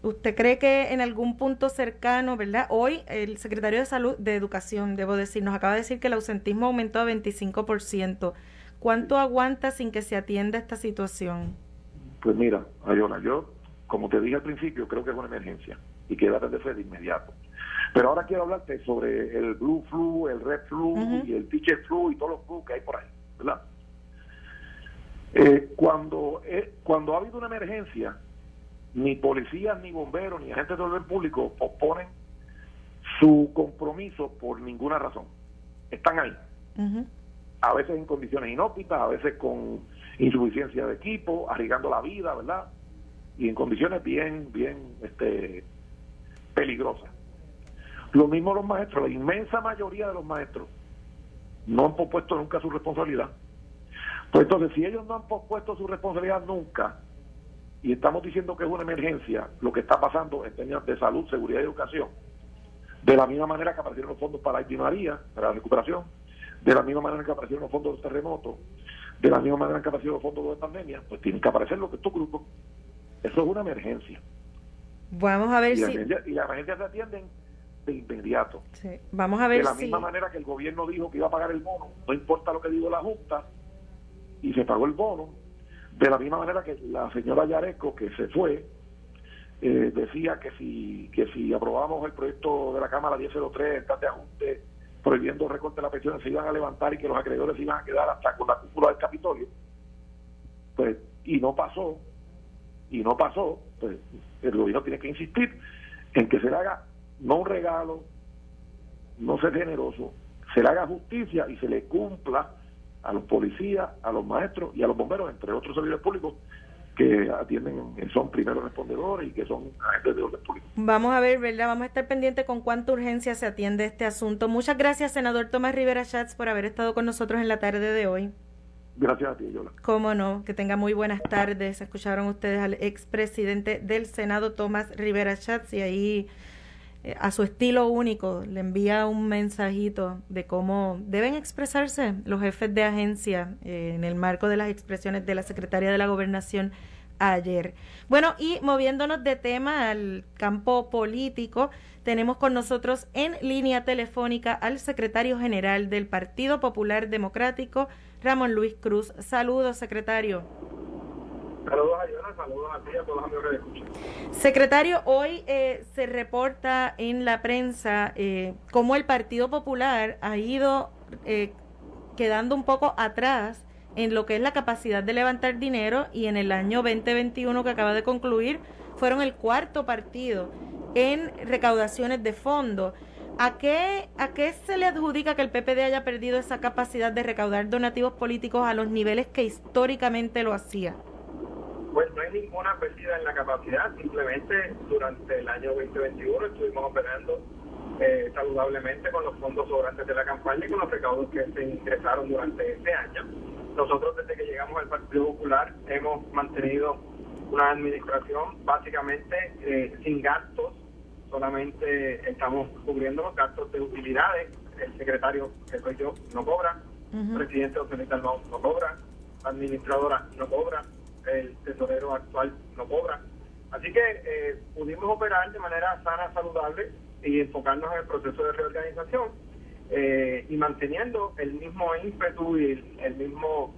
¿Usted cree que en algún punto cercano, verdad? Hoy el secretario de Salud, de Educación, debo decir, nos acaba de decir que el ausentismo aumentó a 25%. ¿Cuánto aguanta sin que se atienda esta situación? Pues mira, Ayona, yo, como te dije al principio, creo que es una emergencia y que debe de de inmediato. Pero ahora quiero hablarte sobre el blue flu, el red flu y el teacher flu y todos los flu que hay por ahí, ¿verdad? Eh, cuando, eh, cuando ha habido una emergencia, ni policías, ni bomberos, ni agentes de orden público oponen su compromiso por ninguna razón. Están ahí. A veces en condiciones inópitas, a veces con insuficiencia de equipo, arriesgando la vida, ¿verdad? Y en condiciones bien, bien este, peligrosas. Lo mismo los maestros, la inmensa mayoría de los maestros no han pospuesto nunca su responsabilidad. Pues entonces, si ellos no han pospuesto su responsabilidad nunca, y estamos diciendo que es una emergencia lo que está pasando en términos de salud, seguridad y educación, de la misma manera que aparecieron los fondos para Haití María, para la recuperación, de la misma manera que aparecieron los fondos de terremotos, de la misma manera que aparecieron los fondos de pandemia, pues tienen que aparecer los que estos grupos. Eso es una emergencia. Vamos a ver si... y las emergencias se atienden de inmediato. Vamos a ver De la misma manera que el gobierno dijo que iba a pagar el bono, no importa lo que dijo la Junta, y se pagó el bono, de la misma manera que la señora Yareco, que se fue, eh, decía que si que si aprobamos el proyecto de la Cámara 1003 en de ajuste prohibiendo recorte de la pensión se iban a levantar y que los acreedores iban a quedar hasta con la cúpula del Capitolio pues y no pasó y no pasó pues el gobierno tiene que insistir en que se le haga no un regalo no ser generoso se le haga justicia y se le cumpla a los policías, a los maestros y a los bomberos, entre otros servidores públicos que atienden, son primeros respondedores y que son agentes de orden público. Vamos a ver, ¿verdad? Vamos a estar pendientes con cuánta urgencia se atiende este asunto. Muchas gracias, senador Tomás Rivera Schatz, por haber estado con nosotros en la tarde de hoy. Gracias a ti, Yola. Cómo no, que tenga muy buenas tardes. Escucharon ustedes al expresidente del Senado, Tomás Rivera Schatz, y ahí eh, a su estilo único, le envía un mensajito de cómo deben expresarse los jefes de agencia eh, en el marco de las expresiones de la secretaria de la gobernación ayer. Bueno, y moviéndonos de tema al campo político, tenemos con nosotros en línea telefónica al secretario general del Partido Popular Democrático, Ramón Luis Cruz. Saludos, secretario. Saludos a saludos a ti a todos los amigos. Secretario, hoy eh, se reporta en la prensa eh, cómo el Partido Popular ha ido eh, quedando un poco atrás en lo que es la capacidad de levantar dinero y en el año 2021 que acaba de concluir fueron el cuarto partido en recaudaciones de fondos. ¿A qué, ¿A qué se le adjudica que el PPD haya perdido esa capacidad de recaudar donativos políticos a los niveles que históricamente lo hacía? Pues no hay ninguna pérdida en la capacidad, simplemente durante el año 2021 estuvimos operando eh, saludablemente con los fondos sobrantes de la campaña y con los recaudos que se ingresaron durante este año. Nosotros desde que llegamos al Partido Popular hemos mantenido una administración básicamente eh, sin gastos, solamente estamos cubriendo los gastos de utilidades. El secretario, que soy yo, no cobra, el presidente José no cobra, la administradora no cobra, el tesorero actual no cobra. Así que eh, pudimos operar de manera sana, saludable y enfocarnos en el proceso de reorganización eh, y manteniendo el mismo ímpetu y el, mismo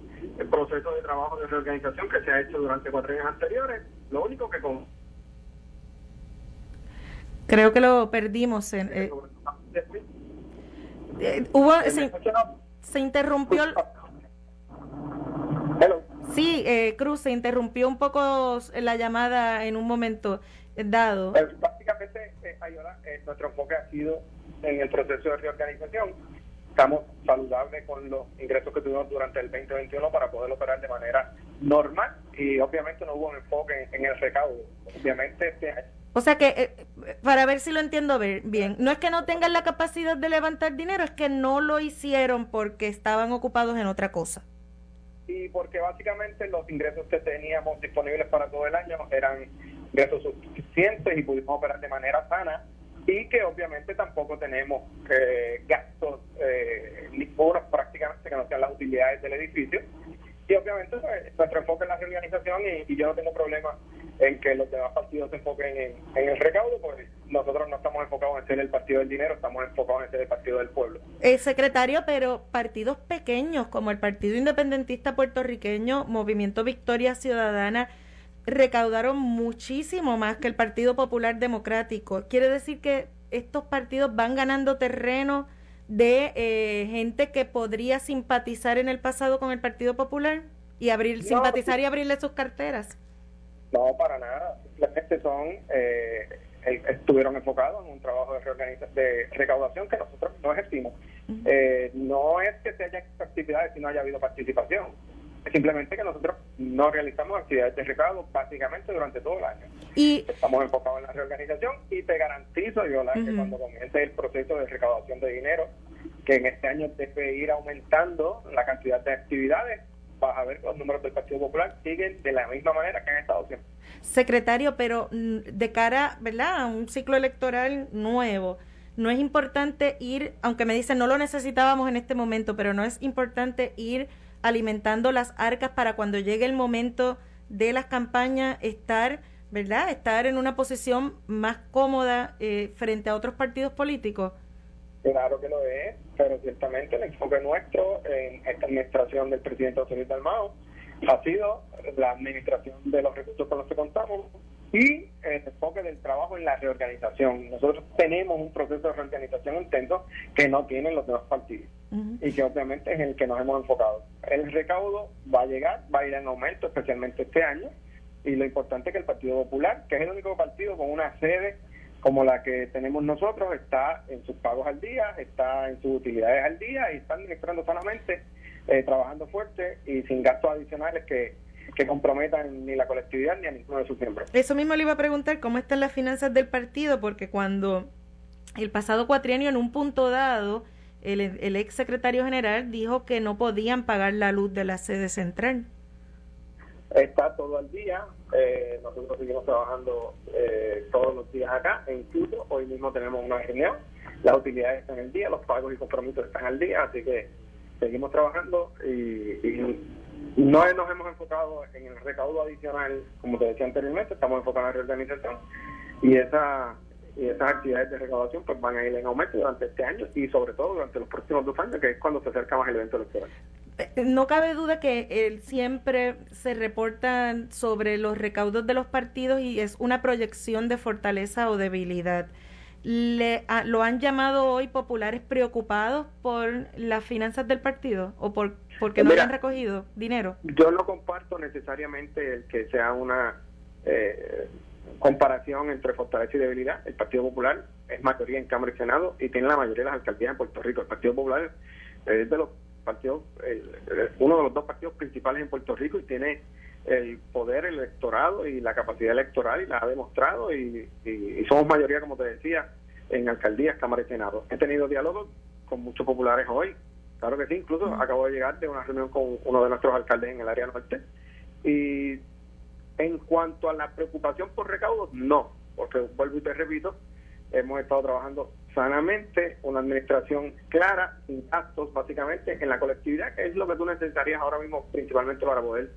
proceso de trabajo de reorganización que se ha hecho durante cuatro años anteriores. Lo único que con... Creo que lo perdimos. En, eh, hubo, se, se interrumpió... Sí, eh, Cruz, se interrumpió un poco la llamada en un momento dado. Pues, básicamente, eh, eh, nuestro enfoque ha sido en el proceso de reorganización estamos saludables con los ingresos que tuvimos durante el 2021 para poder operar de manera normal y obviamente no hubo un enfoque en, el recaudo. Obviamente este o sea que, eh, para ver si lo entiendo bien, no es que no tengan la capacidad de levantar dinero, es que no lo hicieron porque estaban ocupados en otra cosa. Y porque básicamente los ingresos que teníamos disponibles para todo el año eran ingresos suficientes y pudimos operar de manera sana y que obviamente tampoco tenemos eh, gastos eh, ni puros prácticamente que no sean las utilidades del edificio. Y obviamente pues, nuestro enfoque en la reorganización y, yo no tengo problema en que los demás partidos se enfoquen en, el recaudo porque nosotros no estamos enfocados en ser el partido del dinero, estamos enfocados en ser el partido del pueblo. El secretario, pero partidos pequeños como el Partido Independentista Puertorriqueño, Movimiento Victoria Ciudadana, recaudaron muchísimo más que el Partido Popular Democrático. Quiere decir que estos partidos van ganando terreno de eh, gente que podría simpatizar en el pasado con el Partido Popular y abrir simpatizar y abrirle sus carteras. No, para nada. Simplemente son eh, estuvieron enfocados en un trabajo de, de recaudación que nosotros no ejercimos. Eh, no es que se haya hecho actividades si no haya habido participación simplemente que nosotros no realizamos actividades de recaudo básicamente durante todo el año. Y estamos enfocados en la reorganización y te garantizo, yo que cuando comience el proceso de recaudación de dinero, que en este año debe ir aumentando la cantidad de actividades, vas a ver los números del Partido Popular siguen de la misma manera que han estado siempre. Secretario, pero mm, de cara, ¿verdad?, a un ciclo electoral nuevo, no es importante ir, aunque me dicen no lo necesitábamos en este momento, pero no es importante ir alimentando las arcas para cuando llegue el momento de las campañas estar, ¿verdad? Estar en una posición más cómoda eh, frente a otros partidos políticos. Claro que lo es, pero ciertamente el enfoque nuestro en esta administración del presidente José Luis Dalmao ha sido la administración de los recursos con los que contamos y el enfoque del trabajo en la reorganización. Nosotros tenemos un proceso de reorganización intenso que no tienen los demás partidos y que obviamente es el que nos hemos enfocado. El recaudo va a llegar, va a ir en aumento, especialmente este año, y lo importante es que el Partido Popular, que es el único partido con una sede como la que tenemos nosotros, está en sus pagos al día, está en sus utilidades al día y está administrando sanamente, eh, trabajando fuerte y sin gastos adicionales que que comprometan ni la colectividad ni a ninguno de sus miembros. Eso mismo le iba a preguntar cómo están las finanzas del partido, porque cuando el pasado cuatrienio en un punto dado el, el ex secretario general dijo que no podían pagar la luz de la sede central. Está todo al día, eh, nosotros seguimos trabajando eh, todos los días acá, e incluso hoy mismo tenemos una reunión, las utilidades están al día, los pagos y compromisos están al día, así que seguimos trabajando y no nos hemos enfocado en el recaudo adicional, como te decía anteriormente, estamos enfocados en la reorganización y, esa, y esas actividades de recaudación pues van a ir en aumento durante este año y sobre todo durante los próximos dos años, que es cuando se acerca más el evento electoral. Eh, no cabe duda que él siempre se reportan sobre los recaudos de los partidos y es una proyección de fortaleza o debilidad. Le, ¿Lo han llamado hoy populares preocupados por las finanzas del partido o por porque no han recogido dinero. Yo no comparto necesariamente el que sea una eh, comparación entre fortaleza y debilidad. El Partido Popular es mayoría en Cámara y Senado y tiene la mayoría de las alcaldías en Puerto Rico. El Partido Popular es de los partidos, uno de los dos partidos principales en Puerto Rico y tiene el poder electorado y la capacidad electoral y la ha demostrado y, y somos mayoría, como te decía, en alcaldías, Cámara y Senado. He tenido diálogos con muchos populares hoy Claro que sí, incluso acabo de llegar de una reunión con uno de nuestros alcaldes en el área norte. Y en cuanto a la preocupación por recaudos, no, porque vuelvo y te repito, hemos estado trabajando sanamente, una administración clara, sin gastos, básicamente, en la colectividad, que es lo que tú necesitarías ahora mismo, principalmente para poder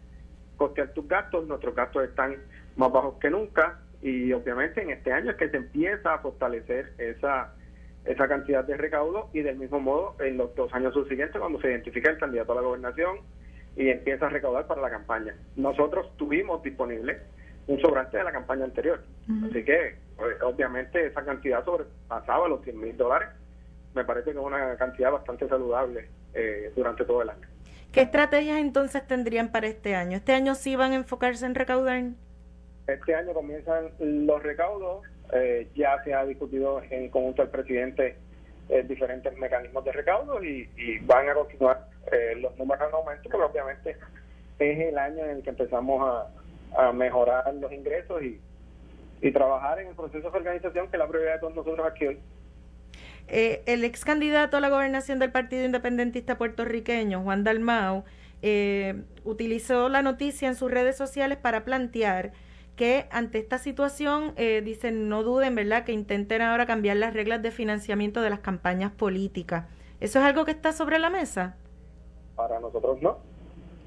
costear tus gastos. Nuestros gastos están más bajos que nunca y obviamente en este año es que se empieza a fortalecer esa esa cantidad de recaudo y del mismo modo en los dos años subsiguientes cuando se identifica el candidato a la gobernación y empieza a recaudar para la campaña. Nosotros tuvimos disponible un sobrante de la campaña anterior, así que obviamente esa cantidad sobrepasaba los 100 mil dólares. Me parece que es una cantidad bastante saludable eh, durante todo el año. ¿Qué estrategias entonces tendrían para este año? ¿Este año sí van a enfocarse en recaudar? Este año comienzan los recaudos eh, ya se ha discutido en conjunto el presidente eh, diferentes mecanismos de recaudo y, van a continuar eh, los números en aumento, pero obviamente es el año en el que empezamos a, mejorar los ingresos y, y trabajar en el proceso de organización que es la prioridad de todos nosotros aquí hoy. Eh, el ex candidato a la gobernación del Partido Independentista puertorriqueño, Juan Dalmau, eh, utilizó la noticia en sus redes sociales para plantear que ante esta situación, eh, dicen, no duden, ¿verdad?, que intenten ahora cambiar las reglas de financiamiento de las campañas políticas. ¿Eso es algo que está sobre la mesa? Para nosotros no.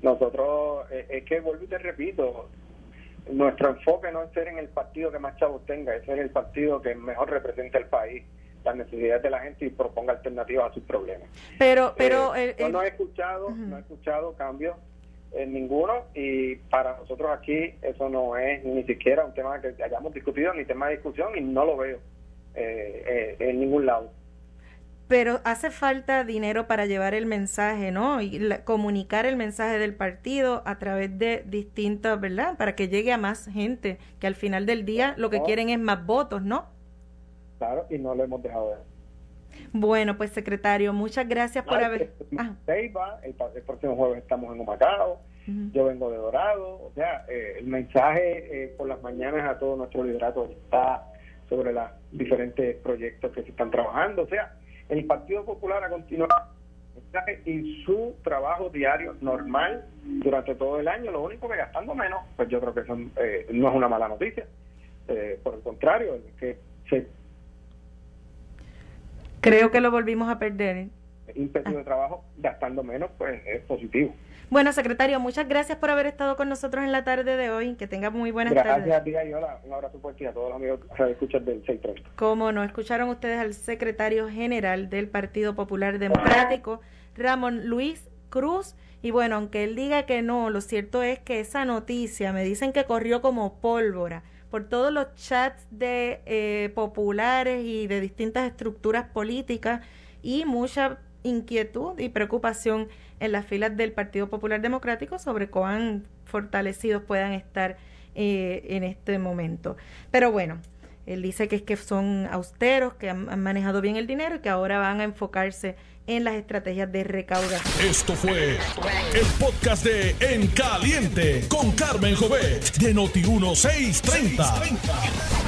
Nosotros, eh, es que vuelvo y te repito, nuestro enfoque no es ser en el partido que más chavos tenga, es ser el partido que mejor representa el país las necesidades de la gente y proponga alternativas a sus problemas. Pero, pero eh, no he escuchado, no he escuchado cambios en ninguno y para nosotros aquí eso no es ni siquiera un tema que hayamos discutido ni tema de discusión y no lo veo eh, eh, en ningún lado. Pero hace falta dinero para llevar el mensaje, ¿no? Y comunicar el mensaje del partido a través de distintas, ¿verdad? Para que llegue a más gente, que al final del día lo que quieren es más votos, ¿no? Claro, y no lo hemos dejado de bueno, pues secretario, muchas gracias por haber... Ah. el, próximo jueves estamos en Humacao, yo vengo de Dorado, o sea, eh, el mensaje eh, por las mañanas a todo nuestro liderato está sobre los diferentes proyectos que se están trabajando, o sea, el Partido Popular ha continuado y su trabajo diario normal durante todo el año, lo único que gastando menos, pues yo creo que son, eh, no es una mala noticia, por el contrario, que se Creo que lo volvimos a perder. Imperio de trabajo gastando menos, pues es positivo. Bueno, secretario, muchas gracias por haber estado con nosotros en la tarde de hoy. Que tenga muy buenas tardes. Gracias a ti. Un abrazo fuerte a todos los amigos que escuchan del 630. Como no, escucharon ustedes al secretario general del Partido Popular Democrático, Ramón Luis Cruz. Y bueno, aunque él diga que no, lo cierto es que esa noticia me dicen que corrió como pólvora por todos los chats de eh, populares y de distintas estructuras políticas y mucha inquietud y preocupación en las filas del Partido Popular Democrático sobre cuán fortalecidos puedan estar eh, en este momento. Pero bueno, él dice que es que son austeros, que han, manejado bien el dinero y que ahora van a enfocarse en las estrategias de recaudación. Esto fue el podcast de En Caliente con Carmen Jovet de Noti1630.